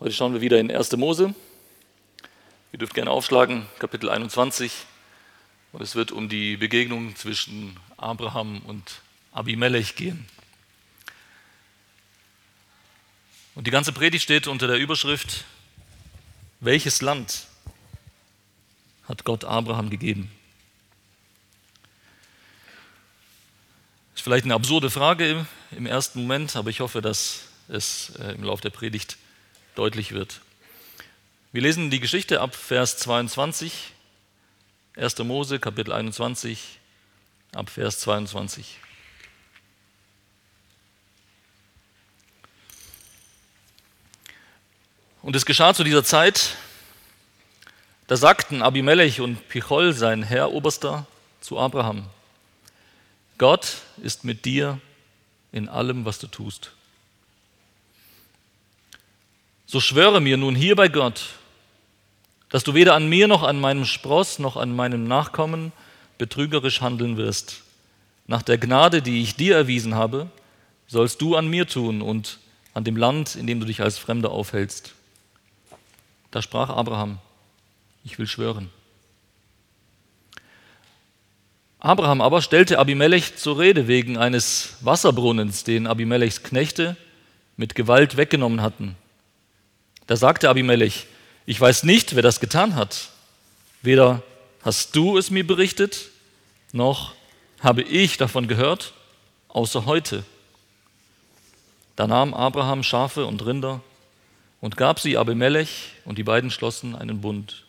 Heute schauen wir wieder in 1. Mose. Ihr dürft gerne aufschlagen, Kapitel 21. Und es wird um die Begegnung zwischen Abraham und Abimelech gehen. Und die ganze Predigt steht unter der Überschrift, welches Land hat Gott Abraham gegeben? Ist vielleicht eine absurde Frage im ersten Moment, aber ich hoffe, dass es äh, im Laufe der Predigt deutlich wird. Wir lesen die Geschichte ab Vers 22, 1. Mose, Kapitel 21, ab Vers 22. Und es geschah zu dieser Zeit, da sagten Abimelech und Pichol, sein Herr Oberster, zu Abraham, Gott ist mit dir in allem, was du tust. So schwöre mir nun hier bei Gott, dass du weder an mir noch an meinem Spross noch an meinem Nachkommen betrügerisch handeln wirst. Nach der Gnade, die ich dir erwiesen habe, sollst du an mir tun und an dem Land, in dem du dich als Fremder aufhältst. Da sprach Abraham, ich will schwören. Abraham aber stellte Abimelech zur Rede wegen eines Wasserbrunnens, den Abimelechs Knechte mit Gewalt weggenommen hatten. Da sagte Abimelech, ich weiß nicht, wer das getan hat. Weder hast du es mir berichtet, noch habe ich davon gehört, außer heute. Da nahm Abraham Schafe und Rinder und gab sie Abimelech, und die beiden schlossen einen Bund.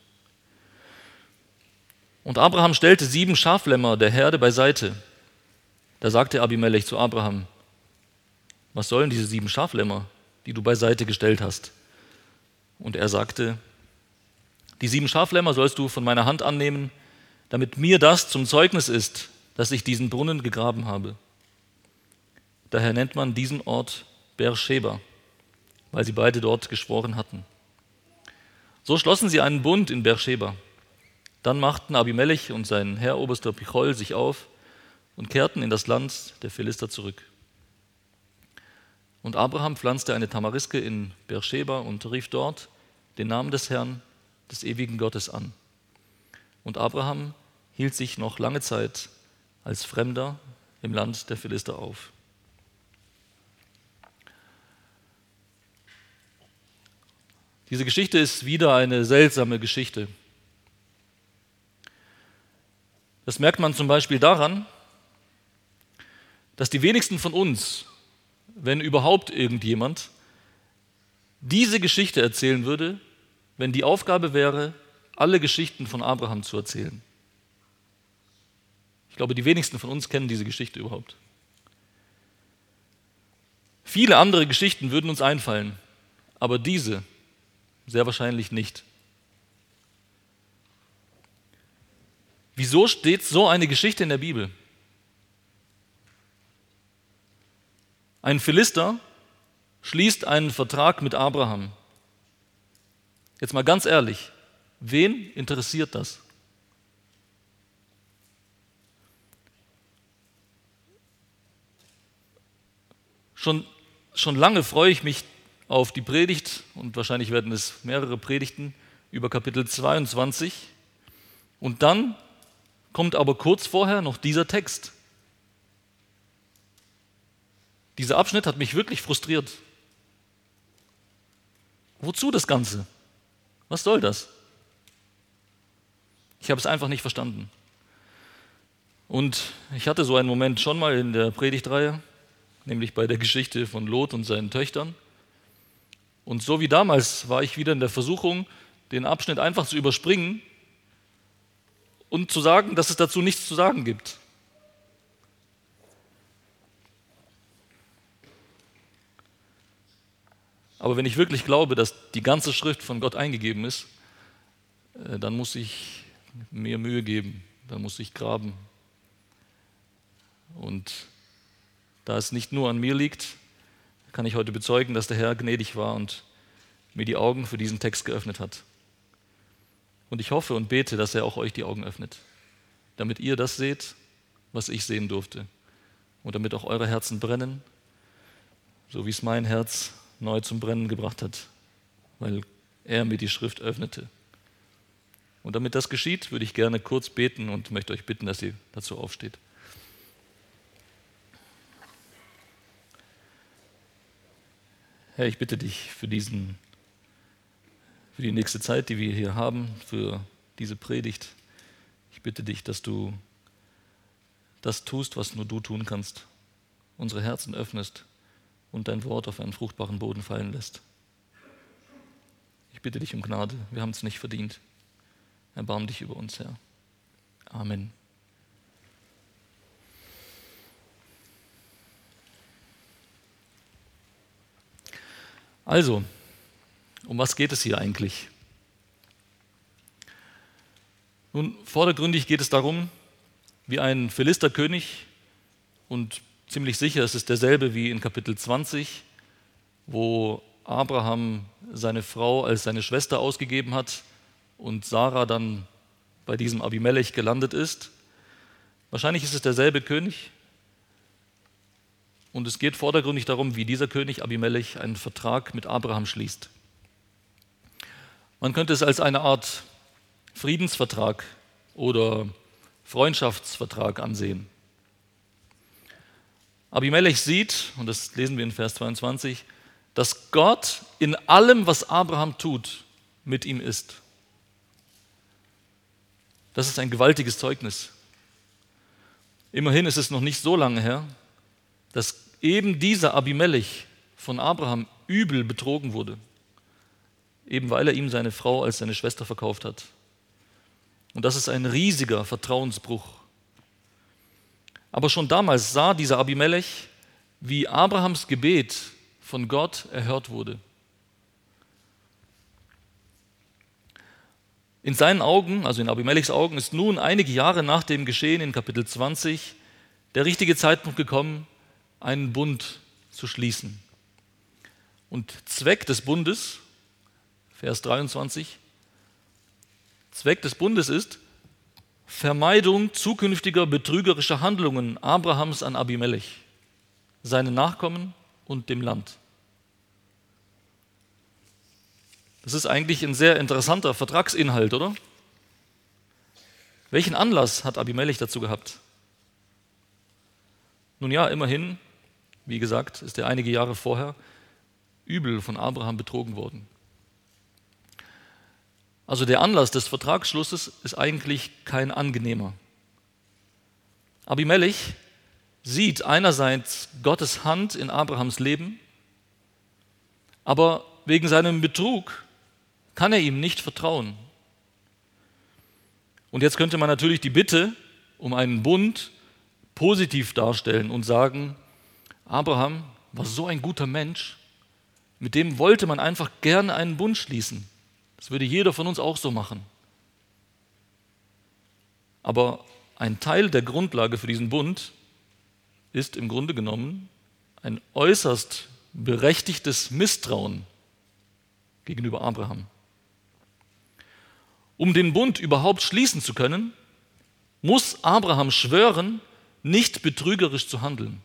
Und Abraham stellte sieben Schaflämmer der Herde beiseite. Da sagte Abimelech zu Abraham, was sollen diese sieben Schaflämmer, die du beiseite gestellt hast? Und er sagte, die sieben Schaflämmer sollst du von meiner Hand annehmen, damit mir das zum Zeugnis ist, dass ich diesen Brunnen gegraben habe. Daher nennt man diesen Ort Beersheba, weil sie beide dort geschworen hatten. So schlossen sie einen Bund in Beersheba. Dann machten Abimelech und sein Herr Oberster Pichol sich auf und kehrten in das Land der Philister zurück. Und Abraham pflanzte eine Tamariske in Beersheba und rief dort den Namen des Herrn, des ewigen Gottes an. Und Abraham hielt sich noch lange Zeit als Fremder im Land der Philister auf. Diese Geschichte ist wieder eine seltsame Geschichte. Das merkt man zum Beispiel daran, dass die wenigsten von uns wenn überhaupt irgendjemand diese Geschichte erzählen würde, wenn die Aufgabe wäre, alle Geschichten von Abraham zu erzählen. Ich glaube, die wenigsten von uns kennen diese Geschichte überhaupt. Viele andere Geschichten würden uns einfallen, aber diese sehr wahrscheinlich nicht. Wieso steht so eine Geschichte in der Bibel? Ein Philister schließt einen Vertrag mit Abraham. Jetzt mal ganz ehrlich, wen interessiert das? Schon, schon lange freue ich mich auf die Predigt und wahrscheinlich werden es mehrere Predigten über Kapitel 22. Und dann kommt aber kurz vorher noch dieser Text. Dieser Abschnitt hat mich wirklich frustriert. Wozu das Ganze? Was soll das? Ich habe es einfach nicht verstanden. Und ich hatte so einen Moment schon mal in der Predigtreihe, nämlich bei der Geschichte von Lot und seinen Töchtern. Und so wie damals war ich wieder in der Versuchung, den Abschnitt einfach zu überspringen und zu sagen, dass es dazu nichts zu sagen gibt. Aber wenn ich wirklich glaube, dass die ganze Schrift von Gott eingegeben ist, äh, dann muss ich mir Mühe geben, dann muss ich graben. Und da es nicht nur an mir liegt, kann ich heute bezeugen, dass der Herr gnädig war und mir die Augen für diesen Text geöffnet hat. Und ich hoffe und bete, dass er auch euch die Augen öffnet, damit ihr das seht, was ich sehen durfte. Und damit auch eure Herzen brennen, so wie es mein Herz neu zum Brennen gebracht hat, weil er mir die Schrift öffnete. Und damit das geschieht, würde ich gerne kurz beten und möchte euch bitten, dass ihr dazu aufsteht. Herr, ich bitte dich für diesen, für die nächste Zeit, die wir hier haben, für diese Predigt. Ich bitte dich, dass du das tust, was nur du tun kannst, unsere Herzen öffnest und dein Wort auf einen fruchtbaren Boden fallen lässt. Ich bitte dich um Gnade, wir haben es nicht verdient. Erbarm dich über uns, Herr. Amen. Also, um was geht es hier eigentlich? Nun, vordergründig geht es darum, wie ein Philisterkönig und ziemlich sicher ist es derselbe wie in Kapitel 20, wo Abraham seine Frau als seine Schwester ausgegeben hat und Sarah dann bei diesem Abimelech gelandet ist. Wahrscheinlich ist es derselbe König. Und es geht vordergründig darum, wie dieser König Abimelech einen Vertrag mit Abraham schließt. Man könnte es als eine Art Friedensvertrag oder Freundschaftsvertrag ansehen. Abimelech sieht, und das lesen wir in Vers 22, dass Gott in allem, was Abraham tut, mit ihm ist. Das ist ein gewaltiges Zeugnis. Immerhin ist es noch nicht so lange her, dass eben dieser Abimelech von Abraham übel betrogen wurde, eben weil er ihm seine Frau als seine Schwester verkauft hat. Und das ist ein riesiger Vertrauensbruch. Aber schon damals sah dieser Abimelech, wie Abrahams Gebet von Gott erhört wurde. In seinen Augen, also in Abimelechs Augen, ist nun einige Jahre nach dem Geschehen in Kapitel 20 der richtige Zeitpunkt gekommen, einen Bund zu schließen. Und Zweck des Bundes, Vers 23, Zweck des Bundes ist Vermeidung zukünftiger betrügerischer Handlungen Abrahams an Abimelech, seinen Nachkommen und dem Land. Das ist eigentlich ein sehr interessanter Vertragsinhalt, oder? Welchen Anlass hat Abimelech dazu gehabt? Nun ja, immerhin, wie gesagt, ist er einige Jahre vorher übel von Abraham betrogen worden. Also der Anlass des Vertragsschlusses ist eigentlich kein angenehmer. Abimelech sieht einerseits Gottes Hand in Abrahams Leben, aber wegen seinem Betrug kann er ihm nicht vertrauen. Und jetzt könnte man natürlich die Bitte um einen Bund positiv darstellen und sagen, Abraham war so ein guter Mensch, mit dem wollte man einfach gerne einen Bund schließen. Das würde jeder von uns auch so machen. Aber ein Teil der Grundlage für diesen Bund ist im Grunde genommen ein äußerst berechtigtes Misstrauen gegenüber Abraham. Um den Bund überhaupt schließen zu können, muss Abraham schwören, nicht betrügerisch zu handeln.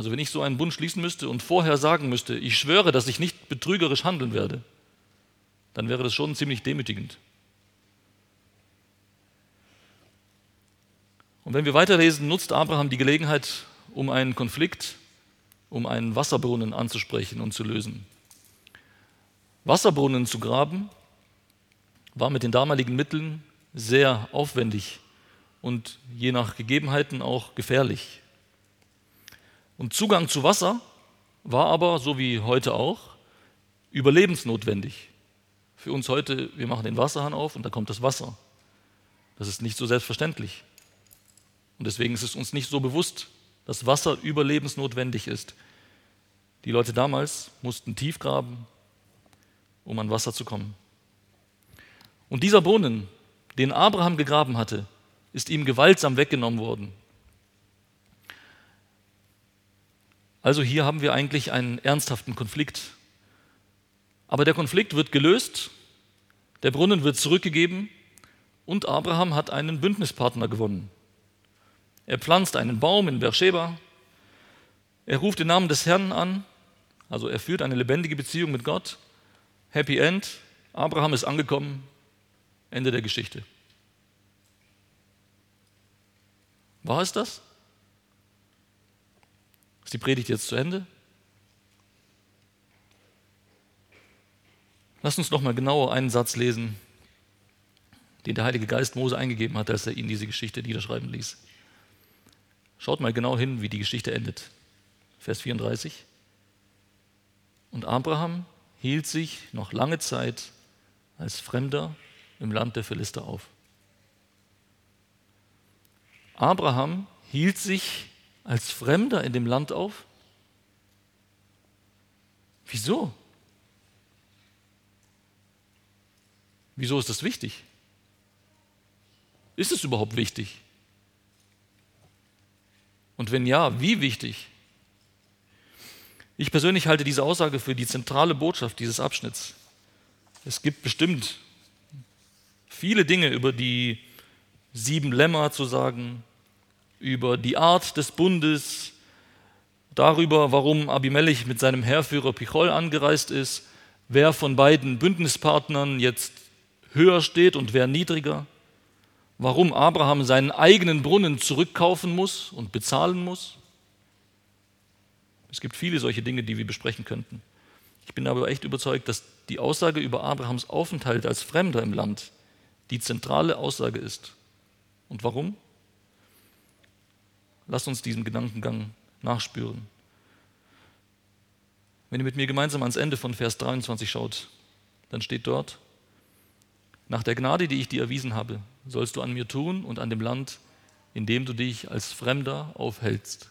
Also wenn ich so einen Bund schließen müsste und vorher sagen müsste, ich schwöre, dass ich nicht betrügerisch handeln werde, dann wäre das schon ziemlich demütigend. Und wenn wir weiterlesen, nutzt Abraham die Gelegenheit, um einen Konflikt, um einen Wasserbrunnen anzusprechen und zu lösen. Wasserbrunnen zu graben war mit den damaligen Mitteln sehr aufwendig und je nach Gegebenheiten auch gefährlich. Und Zugang zu Wasser war aber, so wie heute auch, überlebensnotwendig. Für uns heute, wir machen den Wasserhahn auf und da kommt das Wasser. Das ist nicht so selbstverständlich. Und deswegen ist es uns nicht so bewusst, dass Wasser überlebensnotwendig ist. Die Leute damals mussten tief graben, um an Wasser zu kommen. Und dieser Brunnen, den Abraham gegraben hatte, ist ihm gewaltsam weggenommen worden. Also hier haben wir eigentlich einen ernsthaften Konflikt. Aber der Konflikt wird gelöst, der Brunnen wird zurückgegeben und Abraham hat einen Bündnispartner gewonnen. Er pflanzt einen Baum in Beersheba, er ruft den Namen des Herrn an Also er führt eine lebendige Beziehung mit Gott. Happy End. Abraham ist angekommen. Ende der Geschichte. War es das? Ist die Predigt jetzt zu Ende? Lasst uns noch mal genauer einen Satz lesen, den der Heilige Geist Mose eingegeben hat, als er ihn diese Geschichte niederschreiben ließ. Schaut mal genau hin, wie die Geschichte endet. Vers 34. Und Abraham hielt sich noch lange Zeit als Fremder im Land der Philister auf. Abraham hielt sich als Fremder in dem Land auf? Wieso? Wieso ist das wichtig? Ist es überhaupt wichtig? Und wenn ja, wie wichtig? Ich persönlich halte diese Aussage für die zentrale Botschaft dieses Abschnitts. Es gibt bestimmt viele Dinge über die sieben Lämmer zu sagen, über die Art des Bundes, darüber, warum Abimelech mit seinem Heerführer Pichol angereist ist, wer von beiden Bündnispartnern jetzt höher steht und wer niedriger, warum Abraham seinen eigenen Brunnen zurückkaufen muss und bezahlen muss. Es gibt viele solche Dinge, die wir besprechen könnten. Ich bin aber echt überzeugt, dass die Aussage über Abrahams Aufenthalt als Fremder im Land die zentrale Aussage ist. Und warum? Lasst uns diesem Gedankengang nachspüren. Wenn ihr mit mir gemeinsam ans Ende von Vers 23 schaut, dann steht dort, nach der Gnade, die ich dir erwiesen habe, sollst du an mir tun und an dem Land, in dem du dich als Fremder aufhältst.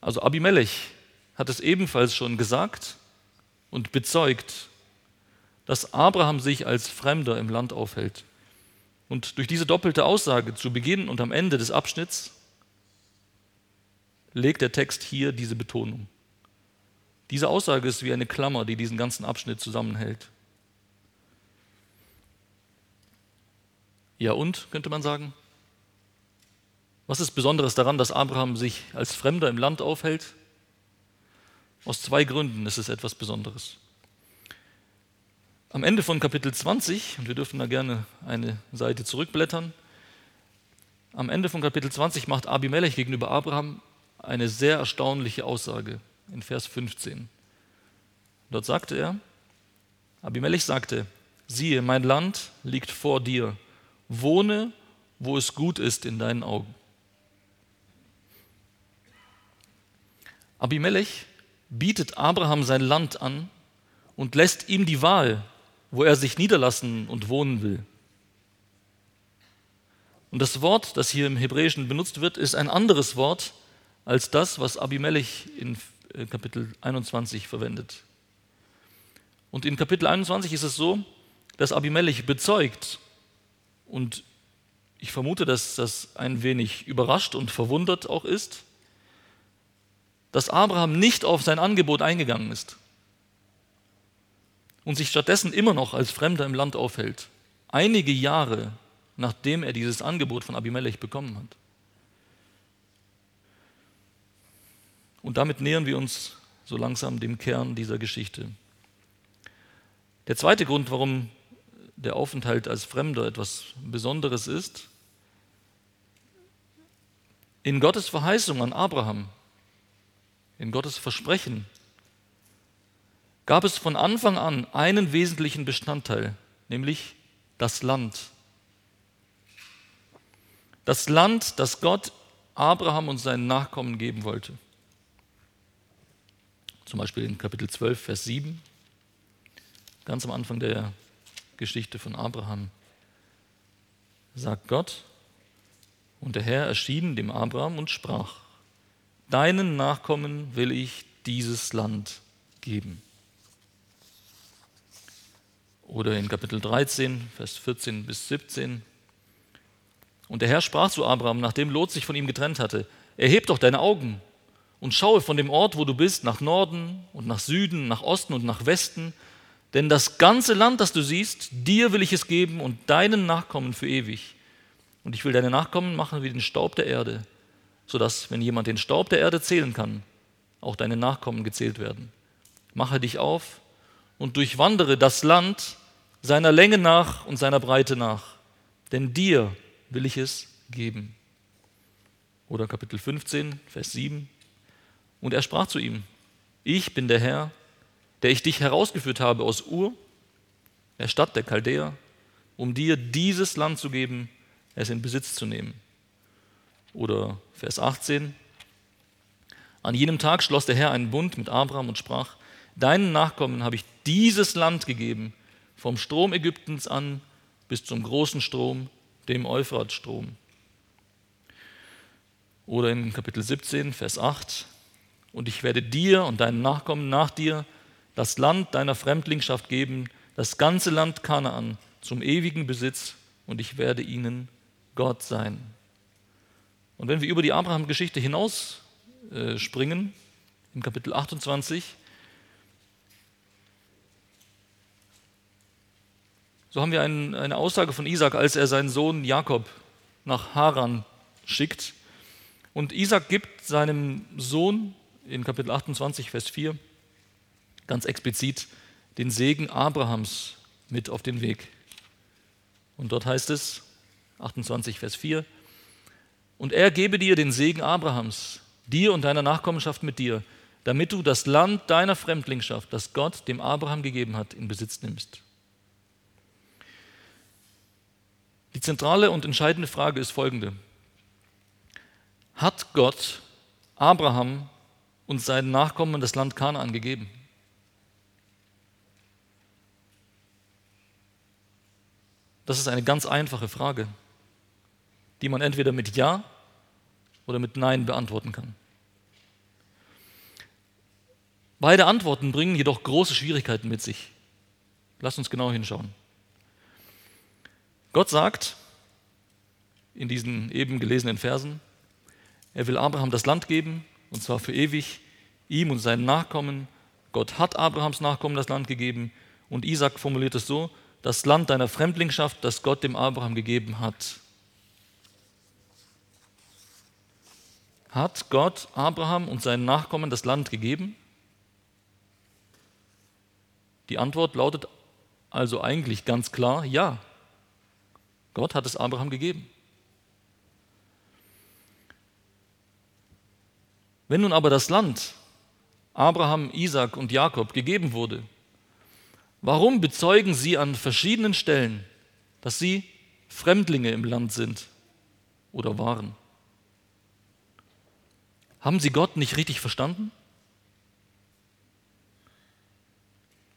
Also Abimelech hat es ebenfalls schon gesagt und bezeugt, dass Abraham sich als Fremder im Land aufhält. Und durch diese doppelte Aussage zu Beginn und am Ende des Abschnitts legt der Text hier diese Betonung. Diese Aussage ist wie eine Klammer, die diesen ganzen Abschnitt zusammenhält. Ja und, könnte man sagen? Was ist Besonderes daran, dass Abraham sich als Fremder im Land aufhält? Aus zwei Gründen ist es etwas Besonderes. Am Ende von Kapitel 20, und wir dürfen da gerne eine Seite zurückblättern, am Ende von Kapitel 20 macht Abimelech gegenüber Abraham eine sehr erstaunliche Aussage in Vers 15. Dort sagte er, Abimelech sagte, siehe, mein Land liegt vor dir, wohne, wo es gut ist in deinen Augen. Abimelech bietet Abraham sein Land an und lässt ihm die Wahl, wo er sich niederlassen und wohnen will. Und das Wort, das hier im Hebräischen benutzt wird, ist ein anderes Wort als das, was Abimelech in äh, Kapitel 21 verwendet. Und in Kapitel 21 ist es so, dass Abimelech bezeugt, und ich vermute, dass das ein wenig überrascht und verwundert auch ist, dass Abraham nicht auf sein Angebot eingegangen ist und sich stattdessen immer noch als Fremder im Land aufhält, einige Jahre nachdem er dieses Angebot von Abimelech bekommen hat. Und damit nähern wir uns so langsam dem Kern dieser Geschichte. Der zweite Grund, warum der Aufenthalt als Fremder etwas Besonderes ist, in Gottes Verheißung an Abraham, in Gottes Versprechen gab es von Anfang an einen wesentlichen Bestandteil, nämlich das Land. Das Land, das Gott Abraham und seinen Nachkommen geben wollte. Zum Beispiel in Kapitel 12, Vers 7, ganz am Anfang der Geschichte von Abraham, sagt Gott, und der Herr erschien dem Abraham und sprach, Deinen Nachkommen will ich dieses Land geben. Oder in Kapitel 13, Vers 14 bis 17. Und der Herr sprach zu Abraham, nachdem Lot sich von ihm getrennt hatte, erheb doch deine Augen und schaue von dem Ort, wo du bist, nach Norden und nach Süden, nach Osten und nach Westen, denn das ganze Land, das du siehst, dir will ich es geben und deinen Nachkommen für ewig. Und ich will deine Nachkommen machen wie den Staub der Erde, sodass, wenn jemand den Staub der Erde zählen kann, auch deine Nachkommen gezählt werden. Mache dich auf und durchwandere das Land seiner Länge nach und seiner Breite nach, denn dir will ich es geben. Oder Kapitel 15, Vers 7. Und er sprach zu ihm, ich bin der Herr, der ich dich herausgeführt habe aus Ur, der Stadt der Chaldäer, um dir dieses Land zu geben, es in Besitz zu nehmen. Oder Vers 18. An jenem Tag schloss der Herr einen Bund mit Abraham und sprach, deinen Nachkommen habe ich dieses Land gegeben, vom Strom Ägyptens an bis zum großen Strom, dem Euphratstrom. Oder in Kapitel 17, Vers 8, und ich werde dir und deinen Nachkommen nach dir das Land deiner Fremdlingschaft geben, das ganze Land Kanaan zum ewigen Besitz, und ich werde ihnen Gott sein. Und wenn wir über die Abraham-Geschichte hinaus äh, springen, im Kapitel 28, so haben wir ein, eine Aussage von Isaac, als er seinen Sohn Jakob nach Haran schickt. Und Isaac gibt seinem Sohn in Kapitel 28, Vers 4 ganz explizit den Segen Abrahams mit auf den Weg. Und dort heißt es, 28, Vers 4, und er gebe dir den Segen Abrahams, dir und deiner Nachkommenschaft mit dir, damit du das Land deiner Fremdlingschaft, das Gott dem Abraham gegeben hat, in Besitz nimmst. Die zentrale und entscheidende Frage ist folgende. Hat Gott Abraham und seinen Nachkommen das Land Kanaan gegeben? Das ist eine ganz einfache Frage die man entweder mit Ja oder mit Nein beantworten kann. Beide Antworten bringen jedoch große Schwierigkeiten mit sich. Lasst uns genau hinschauen. Gott sagt in diesen eben gelesenen Versen, er will Abraham das Land geben, und zwar für ewig, ihm und seinen Nachkommen. Gott hat Abrahams Nachkommen das Land gegeben, und Isaac formuliert es so, das Land deiner Fremdlingschaft, das Gott dem Abraham gegeben hat. Hat Gott Abraham und seinen Nachkommen das Land gegeben? Die Antwort lautet also eigentlich ganz klar, ja. Gott hat es Abraham gegeben. Wenn nun aber das Land Abraham, Isaac und Jakob gegeben wurde, warum bezeugen sie an verschiedenen Stellen, dass sie Fremdlinge im Land sind oder waren? Haben sie Gott nicht richtig verstanden?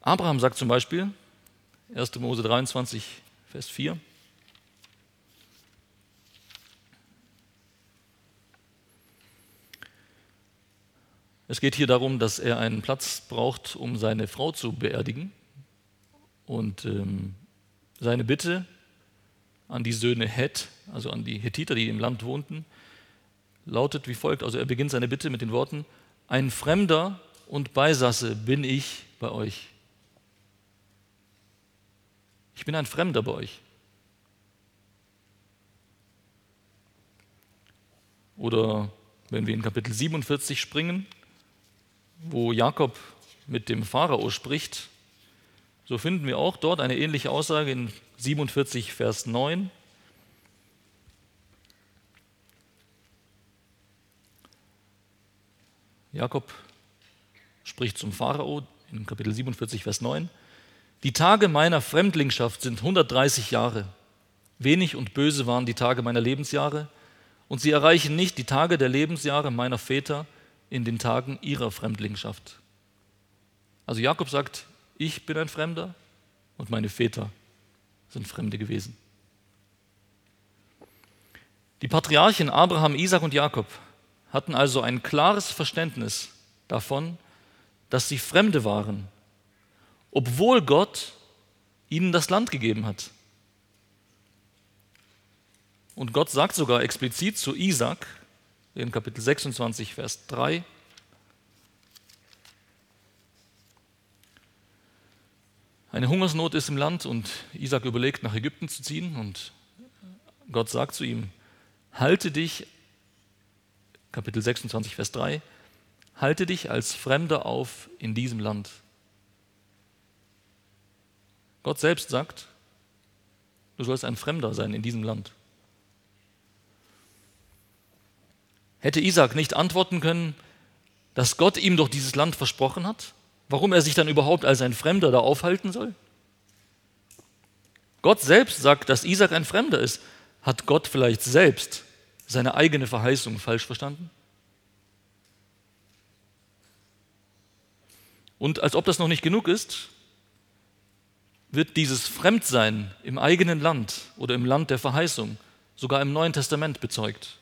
Abraham sagt zum Beispiel, 1. Mose 23, Vers 4, Es geht hier darum, dass er einen Platz braucht, um seine Frau zu beerdigen. Und ähm, seine Bitte an die Söhne Het, also an die Hethiter, die im Land wohnten, lautet wie folgt. Also er beginnt seine Bitte mit den Worten, ein Fremder und Beisasse bin ich bei euch. Ich bin ein Fremder bei euch. Oder wenn wir in Kapitel 47 springen, wo Jakob mit dem Pharao spricht, so finden wir auch dort eine ähnliche Aussage in 47, Vers 9. Jakob spricht zum Pharao in Kapitel 47, Vers 9. Die Tage meiner Fremdlingschaft sind 130 Jahre. Wenig und böse waren die Tage meiner Lebensjahre, und sie erreichen nicht die Tage der Lebensjahre meiner Väter in den Tagen ihrer Fremdlingschaft. Also Jakob sagt, ich bin ein Fremder und meine Väter sind Fremde gewesen. Die Patriarchen Abraham, Isaac und Jakob hatten also ein klares Verständnis davon, dass sie Fremde waren, obwohl Gott ihnen das Land gegeben hat. Und Gott sagt sogar explizit zu Isaac in Kapitel 26, Vers 3, Eine Hungersnot ist im Land und Isaac überlegt, nach Ägypten zu ziehen und Gott sagt zu ihm, halte dich Kapitel 26, Vers 3, halte dich als Fremder auf in diesem Land. Gott selbst sagt, du sollst ein Fremder sein in diesem Land. Hätte Isaac nicht antworten können, dass Gott ihm doch dieses Land versprochen hat? Warum er sich dann überhaupt als ein Fremder da aufhalten soll? Gott selbst sagt, dass Isaac ein Fremder ist. Hat Gott vielleicht selbst seine eigene Verheißung falsch verstanden? Und als ob das noch nicht genug ist, wird dieses Fremdsein im eigenen Land oder im Land der Verheißung sogar im Neuen Testament bezeugt.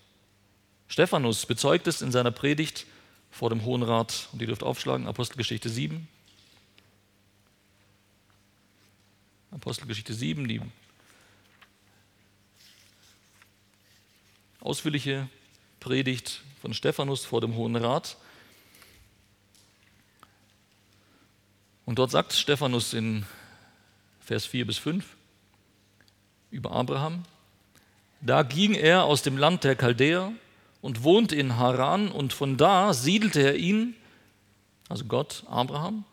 Stephanus bezeugt es in seiner Predigt vor dem Hohen Rat. Und ihr dürft aufschlagen, Apostelgeschichte 7. Apostelgeschichte 7, die ausführliche Predigt von Stephanus vor dem Hohen Rat. Und dort sagt Stephanus in Vers 4 bis 5 über Abraham, da ging er aus dem Land der Chaldäer und wohnte in Haran und von da siedelte er ihn, also Gott, Abraham,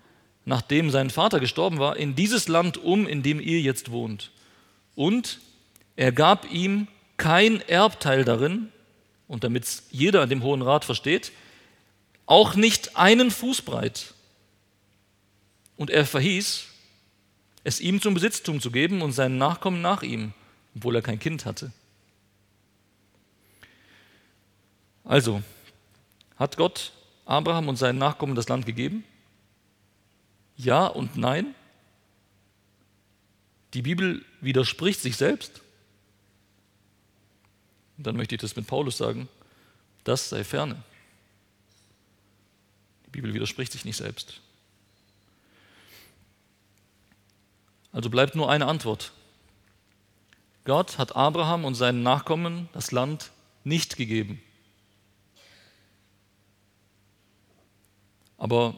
nachdem sein Vater gestorben war, in dieses Land um, in dem ihr jetzt wohnt. Und er gab ihm kein Erbteil darin, und damit es jeder an dem Hohen Rat versteht, auch nicht einen Fußbreit. Und er verhieß, es ihm zum Besitztum zu geben und seinen Nachkommen nach ihm, obwohl er kein Kind hatte. Also, hat Gott Abraham und seinen Nachkommen das Land gegeben? Ja und nein? Die Bibel widerspricht sich selbst. Und dann möchte ich das mit Paulus sagen, das sei ferne. Die Bibel widerspricht sich nicht selbst. Also bleibt nur eine Antwort. Gott hat Abraham und seinen Nachkommen das Land nicht gegeben. Aber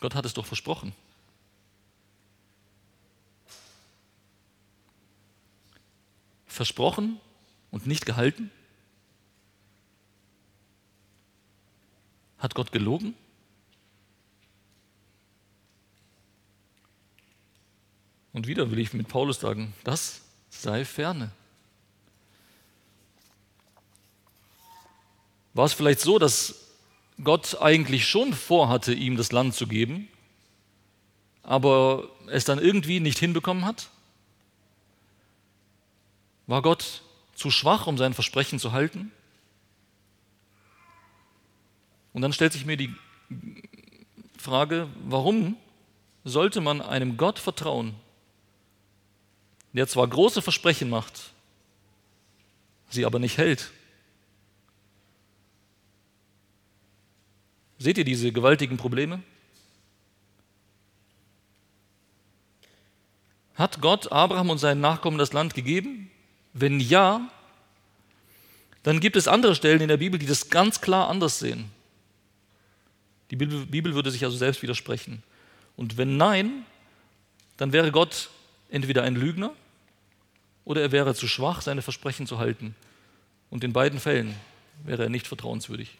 Gott hat es doch versprochen. Versprochen und nicht gehalten? Hat Gott gelogen? Und wieder will ich mit Paulus sagen, das sei ferne. War es vielleicht so, dass Gott eigentlich schon vorhatte, ihm das Land zu geben, aber es dann irgendwie nicht hinbekommen hat? War Gott zu schwach, um sein Versprechen zu halten? Und dann stellt sich mir die Frage, warum sollte man einem Gott vertrauen, der zwar große Versprechen macht, sie aber nicht hält? Seht ihr diese gewaltigen Probleme? Hat Gott Abraham und seinen Nachkommen das Land gegeben? Wenn ja, dann gibt es andere Stellen in der Bibel, die das ganz klar anders sehen. Die Bibel würde sich also selbst widersprechen. Und wenn nein, dann wäre Gott entweder ein Lügner oder er wäre zu schwach, seine Versprechen zu halten. Und in beiden Fällen wäre er nicht vertrauenswürdig.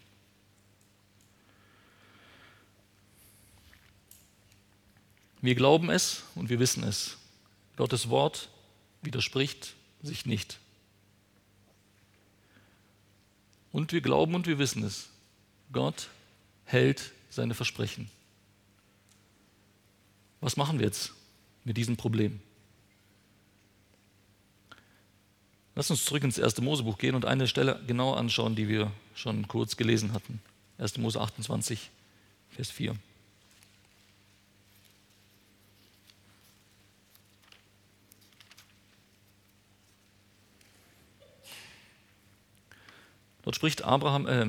Wir glauben es und wir wissen es. Gottes Wort widerspricht sich nicht. Und wir glauben und wir wissen es. Gott hält seine Versprechen. Was machen wir jetzt mit diesem Problem? Lass uns zurück ins erste Mosebuch gehen und eine Stelle genau anschauen, die wir schon kurz gelesen hatten. 1. Mose 28, Vers 4. Dort spricht Abraham, äh,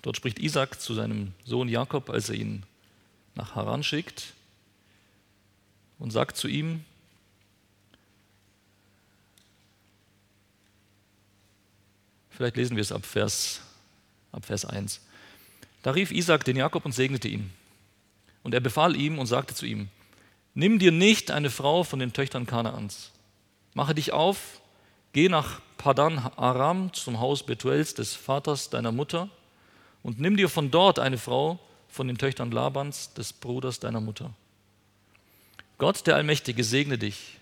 dort spricht Isaac zu seinem Sohn Jakob, als er ihn nach Haran schickt und sagt zu ihm, vielleicht lesen wir es ab Vers, ab Vers 1. Da rief Isaac den Jakob und segnete ihn. Und er befahl ihm und sagte zu ihm, nimm dir nicht eine Frau von den Töchtern Kanaans, mache dich auf, geh nach Padan Aram zum Haus Betuels des Vaters deiner Mutter und nimm dir von dort eine Frau von den Töchtern Labans, des Bruders deiner Mutter. Gott, der Allmächtige, segne dich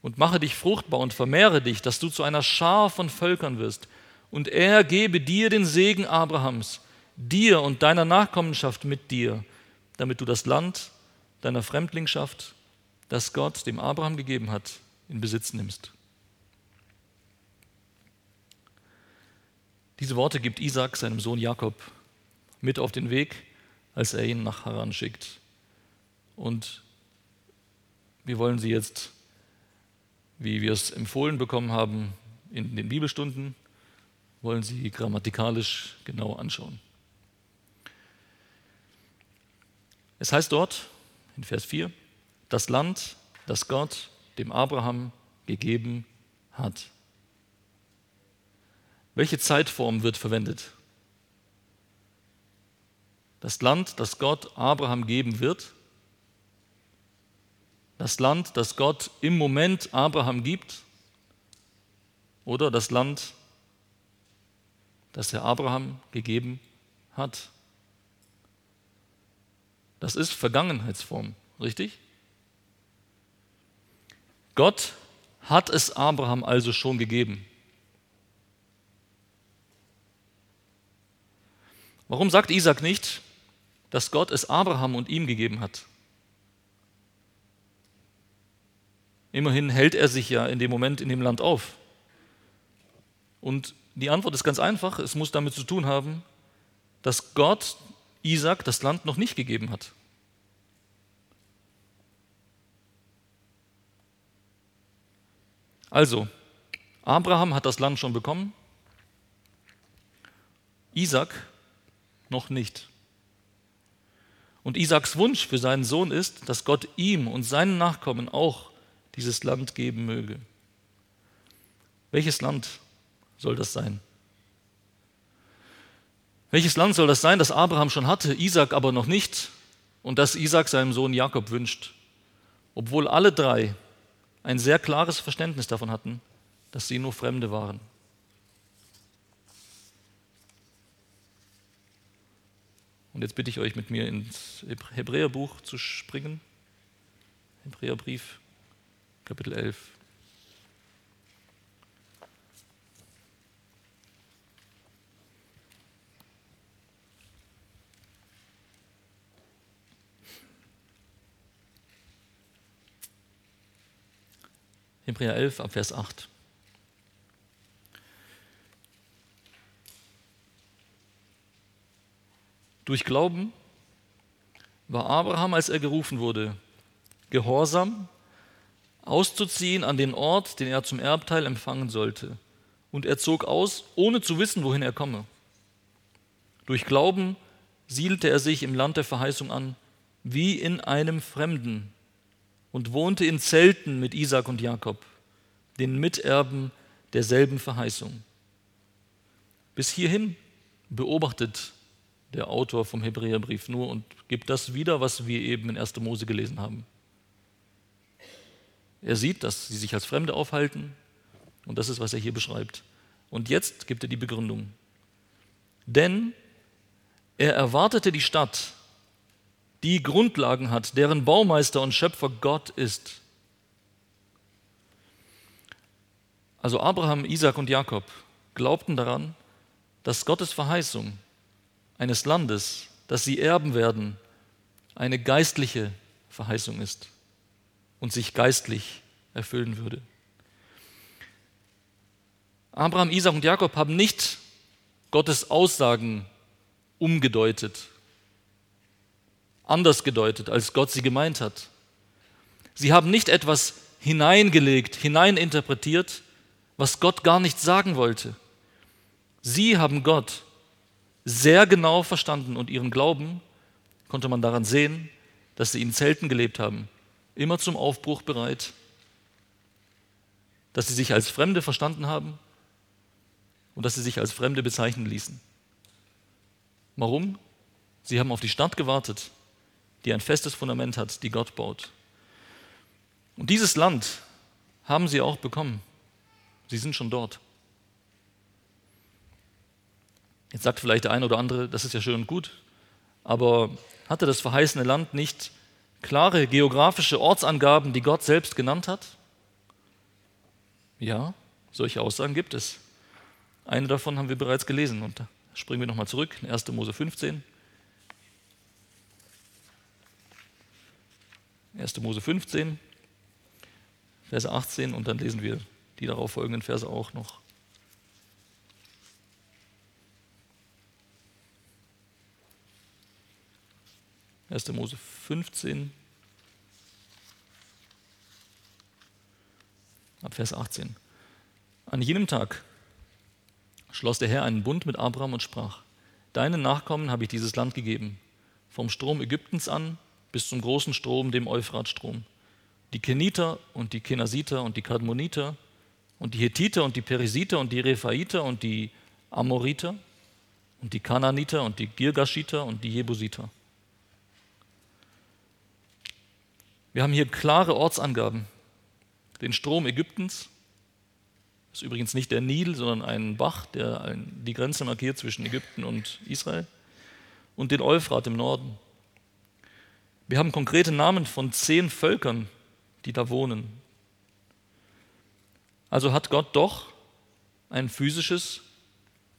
und mache dich fruchtbar und vermehre dich, dass du zu einer Schar von Völkern wirst. Und er gebe dir den Segen Abrahams, dir und deiner Nachkommenschaft mit dir, damit du das Land deiner Fremdlingschaft, das Gott dem Abraham gegeben hat, in Besitz nimmst. Diese Worte gibt Isaac seinem Sohn Jakob mit auf den Weg, als er ihn nach Haran schickt. Und wir wollen sie jetzt, wie wir es empfohlen bekommen haben in den Bibelstunden, wollen sie grammatikalisch genau anschauen. Es heißt dort in Vers 4, das Land, das Gott dem Abraham gegeben hat. Welche Zeitform wird verwendet? Das Land, das Gott Abraham geben wird, das Land, das Gott im Moment Abraham gibt, oder das Land, das er Abraham gegeben hat. Das ist Vergangenheitsform, richtig? Gott hat es Abraham also schon gegeben. Warum sagt Isaac nicht, dass Gott es Abraham und ihm gegeben hat? Immerhin hält er sich ja in dem Moment in dem Land auf. Und die Antwort ist ganz einfach, es muss damit zu tun haben, dass Gott Isaac das Land noch nicht gegeben hat. Also, Abraham hat das Land schon bekommen, Isaac noch nicht. Und Isaaks Wunsch für seinen Sohn ist, dass Gott ihm und seinen Nachkommen auch dieses Land geben möge. Welches Land soll das sein? Welches Land soll das sein, das Abraham schon hatte, Isaak aber noch nicht und das Isaak seinem Sohn Jakob wünscht, obwohl alle drei ein sehr klares Verständnis davon hatten, dass sie nur Fremde waren. Und jetzt bitte ich euch, mit mir ins Hebräerbuch zu springen. Hebräerbrief, Kapitel 11. Hebräer 11 ab Vers 8. Durch Glauben war Abraham, als er gerufen wurde, gehorsam, auszuziehen an den Ort, den er zum Erbteil empfangen sollte. Und er zog aus, ohne zu wissen, wohin er komme. Durch Glauben siedelte er sich im Land der Verheißung an, wie in einem Fremden, und wohnte in Zelten mit Isaac und Jakob, den Miterben derselben Verheißung. Bis hierhin beobachtet der Autor vom Hebräerbrief nur und gibt das wieder, was wir eben in 1. Mose gelesen haben. Er sieht, dass sie sich als Fremde aufhalten und das ist, was er hier beschreibt. Und jetzt gibt er die Begründung. Denn er erwartete die Stadt, die Grundlagen hat, deren Baumeister und Schöpfer Gott ist. Also Abraham, Isaac und Jakob glaubten daran, dass Gottes Verheißung eines Landes, das sie erben werden, eine geistliche Verheißung ist und sich geistlich erfüllen würde. Abraham, Isaac und Jakob haben nicht Gottes Aussagen umgedeutet, anders gedeutet, als Gott sie gemeint hat. Sie haben nicht etwas hineingelegt, hineininterpretiert, was Gott gar nicht sagen wollte. Sie haben Gott sehr genau verstanden und ihren Glauben konnte man daran sehen, dass sie in Zelten gelebt haben, immer zum Aufbruch bereit, dass sie sich als Fremde verstanden haben und dass sie sich als Fremde bezeichnen ließen. Warum? Sie haben auf die Stadt gewartet, die ein festes Fundament hat, die Gott baut. Und dieses Land haben sie auch bekommen. Sie sind schon dort. Jetzt sagt vielleicht der eine oder andere, das ist ja schön und gut, aber hatte das verheißene Land nicht klare geografische Ortsangaben, die Gott selbst genannt hat? Ja, solche Aussagen gibt es. Eine davon haben wir bereits gelesen und da springen wir nochmal zurück, in 1. Mose 15. 1. Mose 15, Verse 18 und dann lesen wir die darauf folgenden Verse auch noch. 1. Mose 15, ab Vers 18. An jenem Tag schloss der Herr einen Bund mit Abraham und sprach, Deinen Nachkommen habe ich dieses Land gegeben, vom Strom Ägyptens an bis zum großen Strom, dem Euphratstrom. Die Keniter und die Kenasiter und die Kadmoniter und die Hethiter und die Perisiter und die Rephaiter und die Amoriter und die Kananiter und die Girgashiter und die Jebusiter. Wir haben hier klare Ortsangaben. Den Strom Ägyptens, das ist übrigens nicht der Nil, sondern ein Bach, der die Grenze markiert zwischen Ägypten und Israel, und den Euphrat im Norden. Wir haben konkrete Namen von zehn Völkern, die da wohnen. Also hat Gott doch ein physisches,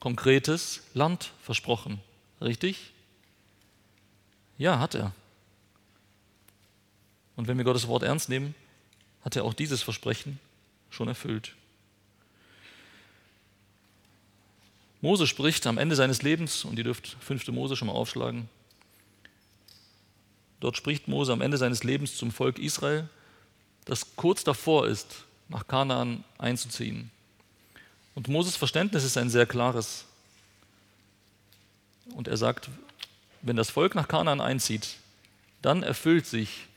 konkretes Land versprochen. Richtig? Ja, hat er. Und wenn wir Gottes Wort ernst nehmen, hat er auch dieses Versprechen schon erfüllt. Mose spricht am Ende seines Lebens, und ihr dürft 5. Mose schon mal aufschlagen. Dort spricht Mose am Ende seines Lebens zum Volk Israel, das kurz davor ist, nach Kanaan einzuziehen. Und Moses Verständnis ist ein sehr klares. Und er sagt, wenn das Volk nach Kanaan einzieht, dann erfüllt sich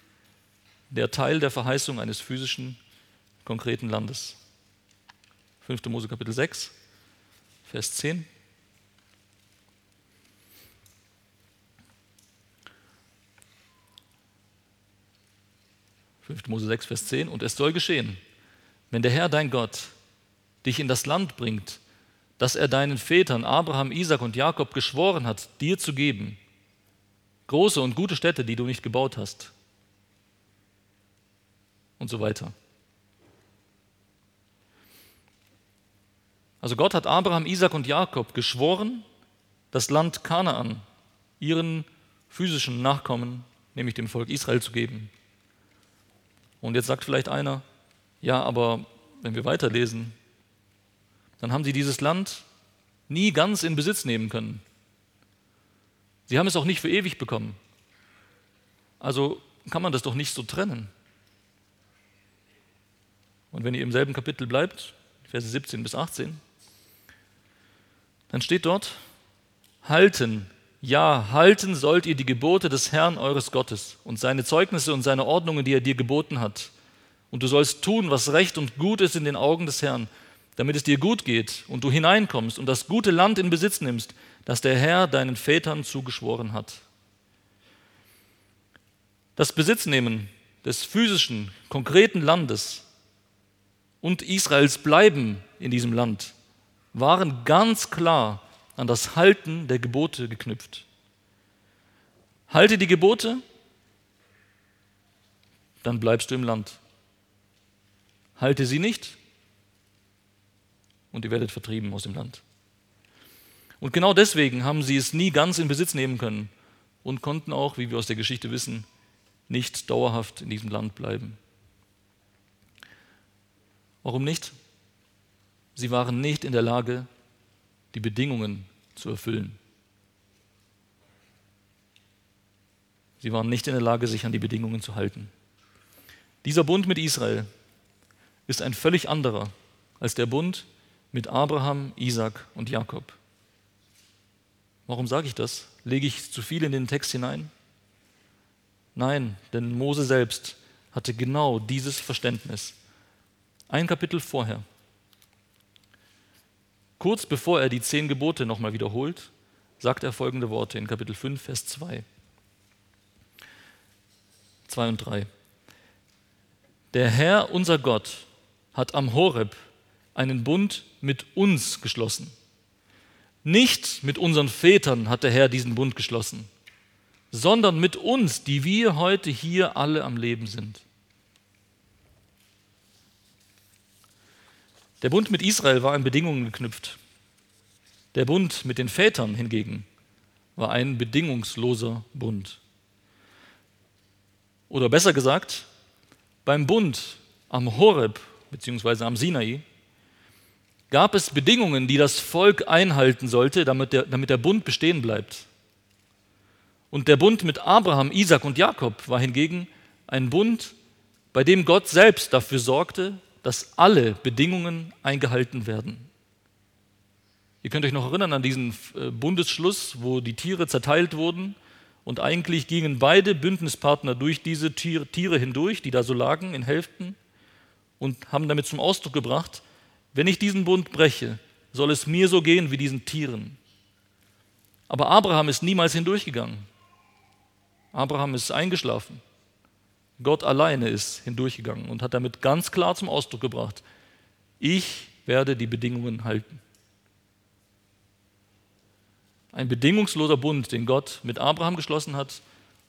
der Teil der Verheißung eines physischen, konkreten Landes. 5. Mose Kapitel 6, Vers 10. Fünfte Mose 6, Vers 10. Und es soll geschehen, wenn der Herr dein Gott dich in das Land bringt, das er deinen Vätern Abraham, Isaac und Jakob geschworen hat, dir zu geben, große und gute Städte, die du nicht gebaut hast, und so weiter. Also Gott hat Abraham, Isaac und Jakob geschworen, das Land Kanaan ihren physischen Nachkommen, nämlich dem Volk Israel, zu geben. Und jetzt sagt vielleicht einer, ja, aber wenn wir weiterlesen, dann haben sie dieses Land nie ganz in Besitz nehmen können. Sie haben es auch nicht für ewig bekommen. Also kann man das doch nicht so trennen. Und wenn ihr im selben Kapitel bleibt, Verse 17 bis 18, dann steht dort, halten, ja, halten sollt ihr die Gebote des Herrn eures Gottes und seine Zeugnisse und seine Ordnungen, die er dir geboten hat. Und du sollst tun, was recht und gut ist in den Augen des Herrn, damit es dir gut geht und du hineinkommst und das gute Land in Besitz nimmst, das der Herr deinen Vätern zugeschworen hat. Das Besitznehmen des physischen, konkreten Landes und Israels Bleiben in diesem Land waren ganz klar an das Halten der Gebote geknüpft. Halte die Gebote, dann bleibst du im Land. Halte sie nicht und ihr werdet vertrieben aus dem Land. Und genau deswegen haben sie es nie ganz in Besitz nehmen können und konnten auch, wie wir aus der Geschichte wissen, nicht dauerhaft in diesem Land bleiben. Warum nicht? Sie waren nicht in der Lage, die Bedingungen zu erfüllen. Sie waren nicht in der Lage, sich an die Bedingungen zu halten. Dieser Bund mit Israel ist ein völlig anderer als der Bund mit Abraham, Isaac und Jakob. Warum sage ich das? Lege ich zu viel in den Text hinein? Nein, denn Mose selbst hatte genau dieses Verständnis. Ein Kapitel vorher. Kurz bevor er die zehn Gebote nochmal wiederholt, sagt er folgende Worte in Kapitel 5, Vers 2. 2 und 3. Der Herr, unser Gott, hat am Horeb einen Bund mit uns geschlossen. Nicht mit unseren Vätern hat der Herr diesen Bund geschlossen, sondern mit uns, die wir heute hier alle am Leben sind. Der Bund mit Israel war an Bedingungen geknüpft. Der Bund mit den Vätern hingegen war ein bedingungsloser Bund. Oder besser gesagt, beim Bund am Horeb bzw. am Sinai gab es Bedingungen, die das Volk einhalten sollte, damit der, damit der Bund bestehen bleibt. Und der Bund mit Abraham, Isaac und Jakob war hingegen ein Bund, bei dem Gott selbst dafür sorgte, dass alle Bedingungen eingehalten werden. Ihr könnt euch noch erinnern an diesen äh, Bundesschluss, wo die Tiere zerteilt wurden und eigentlich gingen beide Bündnispartner durch diese Tiere hindurch, die da so lagen in Hälften und haben damit zum Ausdruck gebracht, wenn ich diesen Bund breche, soll es mir so gehen wie diesen Tieren. Aber Abraham ist niemals hindurchgegangen. Abraham ist eingeschlafen. Gott alleine ist hindurchgegangen und hat damit ganz klar zum Ausdruck gebracht, ich werde die Bedingungen halten. Ein bedingungsloser Bund, den Gott mit Abraham geschlossen hat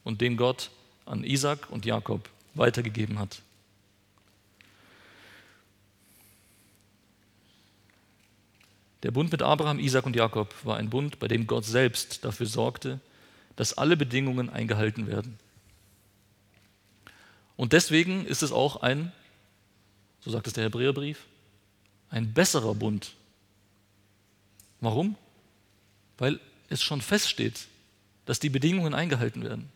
und den Gott an Isaac und Jakob weitergegeben hat. Der Bund mit Abraham, Isaac und Jakob war ein Bund, bei dem Gott selbst dafür sorgte, dass alle Bedingungen eingehalten werden. Und deswegen ist es auch ein, so sagt es der Hebräerbrief, ein besserer Bund. Warum? Weil es schon feststeht, dass die Bedingungen eingehalten werden.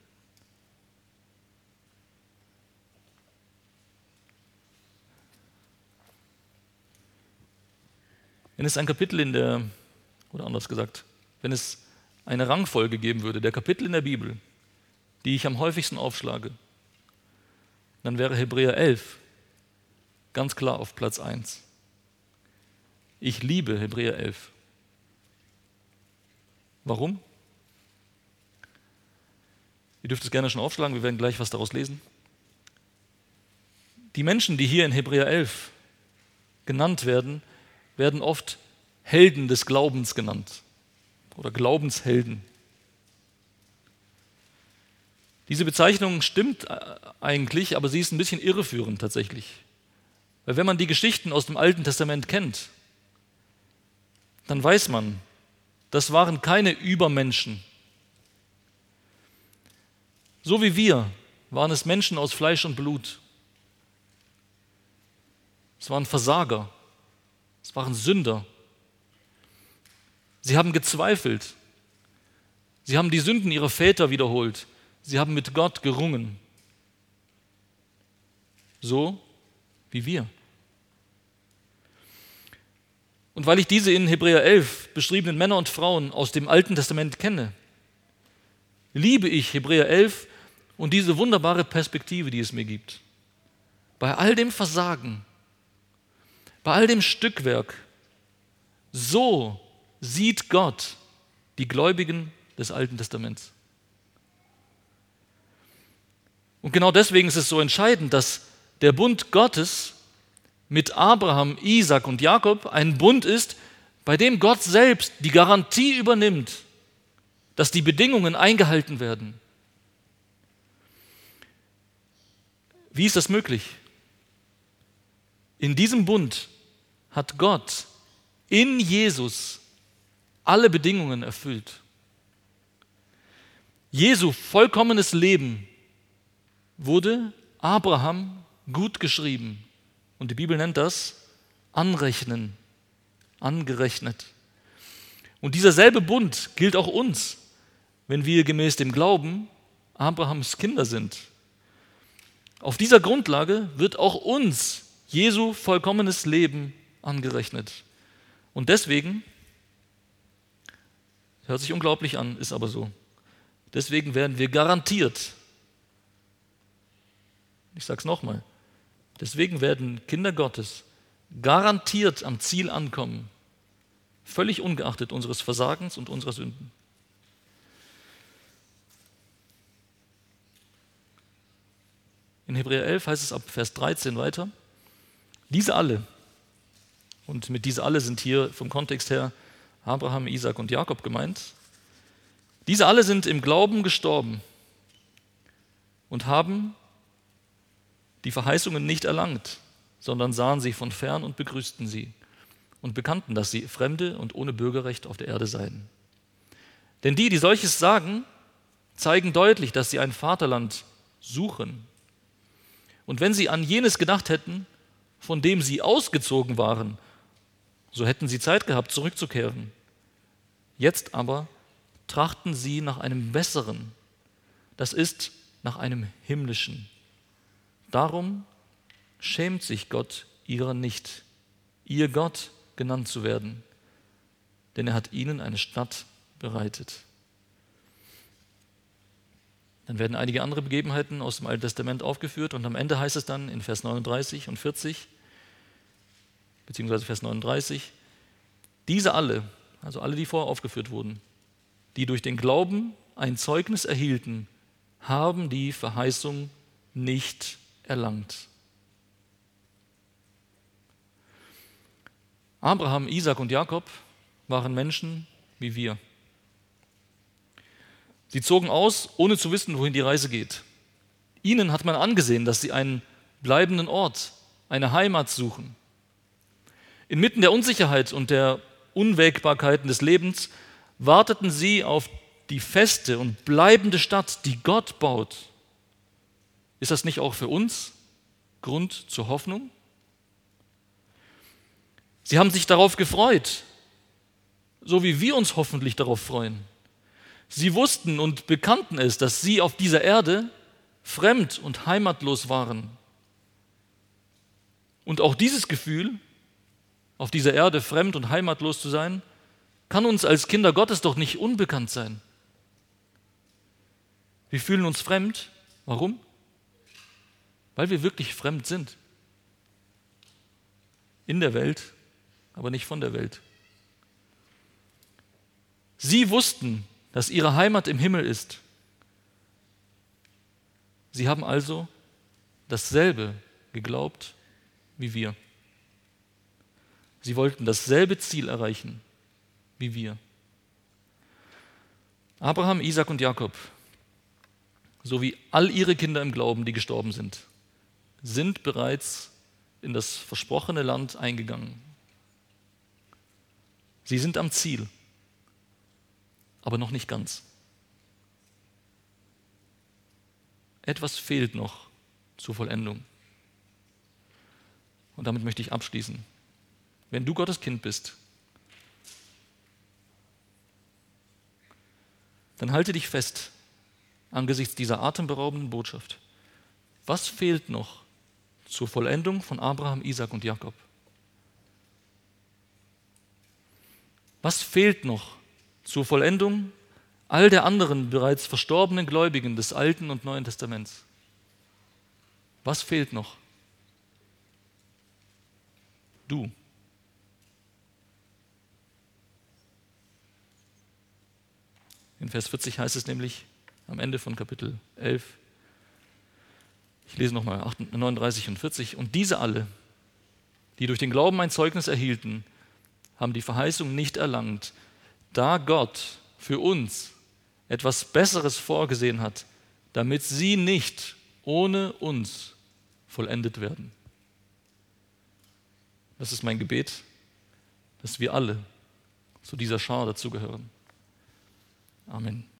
Wenn es ein Kapitel in der, oder anders gesagt, wenn es eine Rangfolge geben würde, der Kapitel in der Bibel, die ich am häufigsten aufschlage, dann wäre Hebräer 11 ganz klar auf Platz 1. Ich liebe Hebräer 11. Warum? Ihr dürft es gerne schon aufschlagen, wir werden gleich was daraus lesen. Die Menschen, die hier in Hebräer 11 genannt werden, werden oft Helden des Glaubens genannt oder Glaubenshelden. Diese Bezeichnung stimmt äh, eigentlich, aber sie ist ein bisschen irreführend tatsächlich. Weil wenn man die Geschichten aus dem Alten Testament kennt, dann weiß man, das waren keine Übermenschen. So wie wir waren es Menschen aus Fleisch und Blut. Es waren Versager. Es waren Sünder. Sie haben gezweifelt. Sie haben die Sünden ihrer Väter wiederholt. Sie haben mit Gott gerungen. So wie wir. Und weil ich diese in Hebräer 11 beschriebenen Männer und Frauen aus dem Alten Testament kenne, liebe ich Hebräer 11 und diese wunderbare Perspektive, die es mir gibt. Bei all dem Versagen, bei all dem Stückwerk, so sieht Gott die Gläubigen des Alten Testaments. Und genau deswegen ist es so entscheidend, dass der Bund Gottes mit Abraham, Isaac und Jakob ein Bund ist, bei dem Gott selbst die Garantie übernimmt, dass die Bedingungen eingehalten werden. Wie ist das möglich? In diesem Bund hat Gott in Jesus alle Bedingungen erfüllt. Jesu vollkommenes Leben wurde Abraham gut geschrieben. Und die Bibel nennt das Anrechnen, angerechnet. Und dieser selbe Bund gilt auch uns, wenn wir gemäß dem Glauben Abrahams Kinder sind. Auf dieser Grundlage wird auch uns Jesu vollkommenes Leben angerechnet. Und deswegen, hört sich unglaublich an, ist aber so, deswegen werden wir garantiert ich sage es nochmal. Deswegen werden Kinder Gottes garantiert am Ziel ankommen, völlig ungeachtet unseres Versagens und unserer Sünden. In Hebräer 11 heißt es ab Vers 13 weiter, diese alle, und mit diese alle sind hier vom Kontext her Abraham, Isaac und Jakob gemeint. Diese alle sind im Glauben gestorben und haben die Verheißungen nicht erlangt, sondern sahen sie von fern und begrüßten sie und bekannten, dass sie Fremde und ohne Bürgerrecht auf der Erde seien. Denn die, die solches sagen, zeigen deutlich, dass sie ein Vaterland suchen. Und wenn sie an jenes gedacht hätten, von dem sie ausgezogen waren, so hätten sie Zeit gehabt, zurückzukehren. Jetzt aber trachten sie nach einem besseren, das ist nach einem himmlischen. Darum schämt sich Gott ihrer nicht, ihr Gott genannt zu werden, denn er hat ihnen eine Stadt bereitet. Dann werden einige andere Begebenheiten aus dem Alten Testament aufgeführt und am Ende heißt es dann in Vers 39 und 40, beziehungsweise Vers 39, diese alle, also alle, die vorher aufgeführt wurden, die durch den Glauben ein Zeugnis erhielten, haben die Verheißung nicht erlangt. Abraham, Isaac und Jakob waren Menschen wie wir. Sie zogen aus, ohne zu wissen, wohin die Reise geht. Ihnen hat man angesehen, dass sie einen bleibenden Ort, eine Heimat suchen. Inmitten der Unsicherheit und der Unwägbarkeiten des Lebens warteten sie auf die feste und bleibende Stadt, die Gott baut. Ist das nicht auch für uns Grund zur Hoffnung? Sie haben sich darauf gefreut, so wie wir uns hoffentlich darauf freuen. Sie wussten und bekannten es, dass sie auf dieser Erde fremd und heimatlos waren. Und auch dieses Gefühl, auf dieser Erde fremd und heimatlos zu sein, kann uns als Kinder Gottes doch nicht unbekannt sein. Wir fühlen uns fremd. Warum? Weil wir wirklich fremd sind. In der Welt, aber nicht von der Welt. Sie wussten, dass ihre Heimat im Himmel ist. Sie haben also dasselbe geglaubt wie wir. Sie wollten dasselbe Ziel erreichen wie wir. Abraham, Isaac und Jakob, sowie all ihre Kinder im Glauben, die gestorben sind, sind bereits in das versprochene Land eingegangen. Sie sind am Ziel aber noch nicht ganz. Etwas fehlt noch zur Vollendung. Und damit möchte ich abschließen. Wenn du Gottes Kind bist, dann halte dich fest angesichts dieser atemberaubenden Botschaft. Was fehlt noch zur Vollendung von Abraham, Isaac und Jakob? Was fehlt noch zur Vollendung all der anderen bereits verstorbenen Gläubigen des Alten und Neuen Testaments. Was fehlt noch? Du. In Vers 40 heißt es nämlich am Ende von Kapitel 11, ich lese nochmal 39 und 40, und diese alle, die durch den Glauben ein Zeugnis erhielten, haben die Verheißung nicht erlangt, da Gott für uns etwas Besseres vorgesehen hat, damit sie nicht ohne uns vollendet werden. Das ist mein Gebet, dass wir alle zu dieser Schar dazugehören. Amen.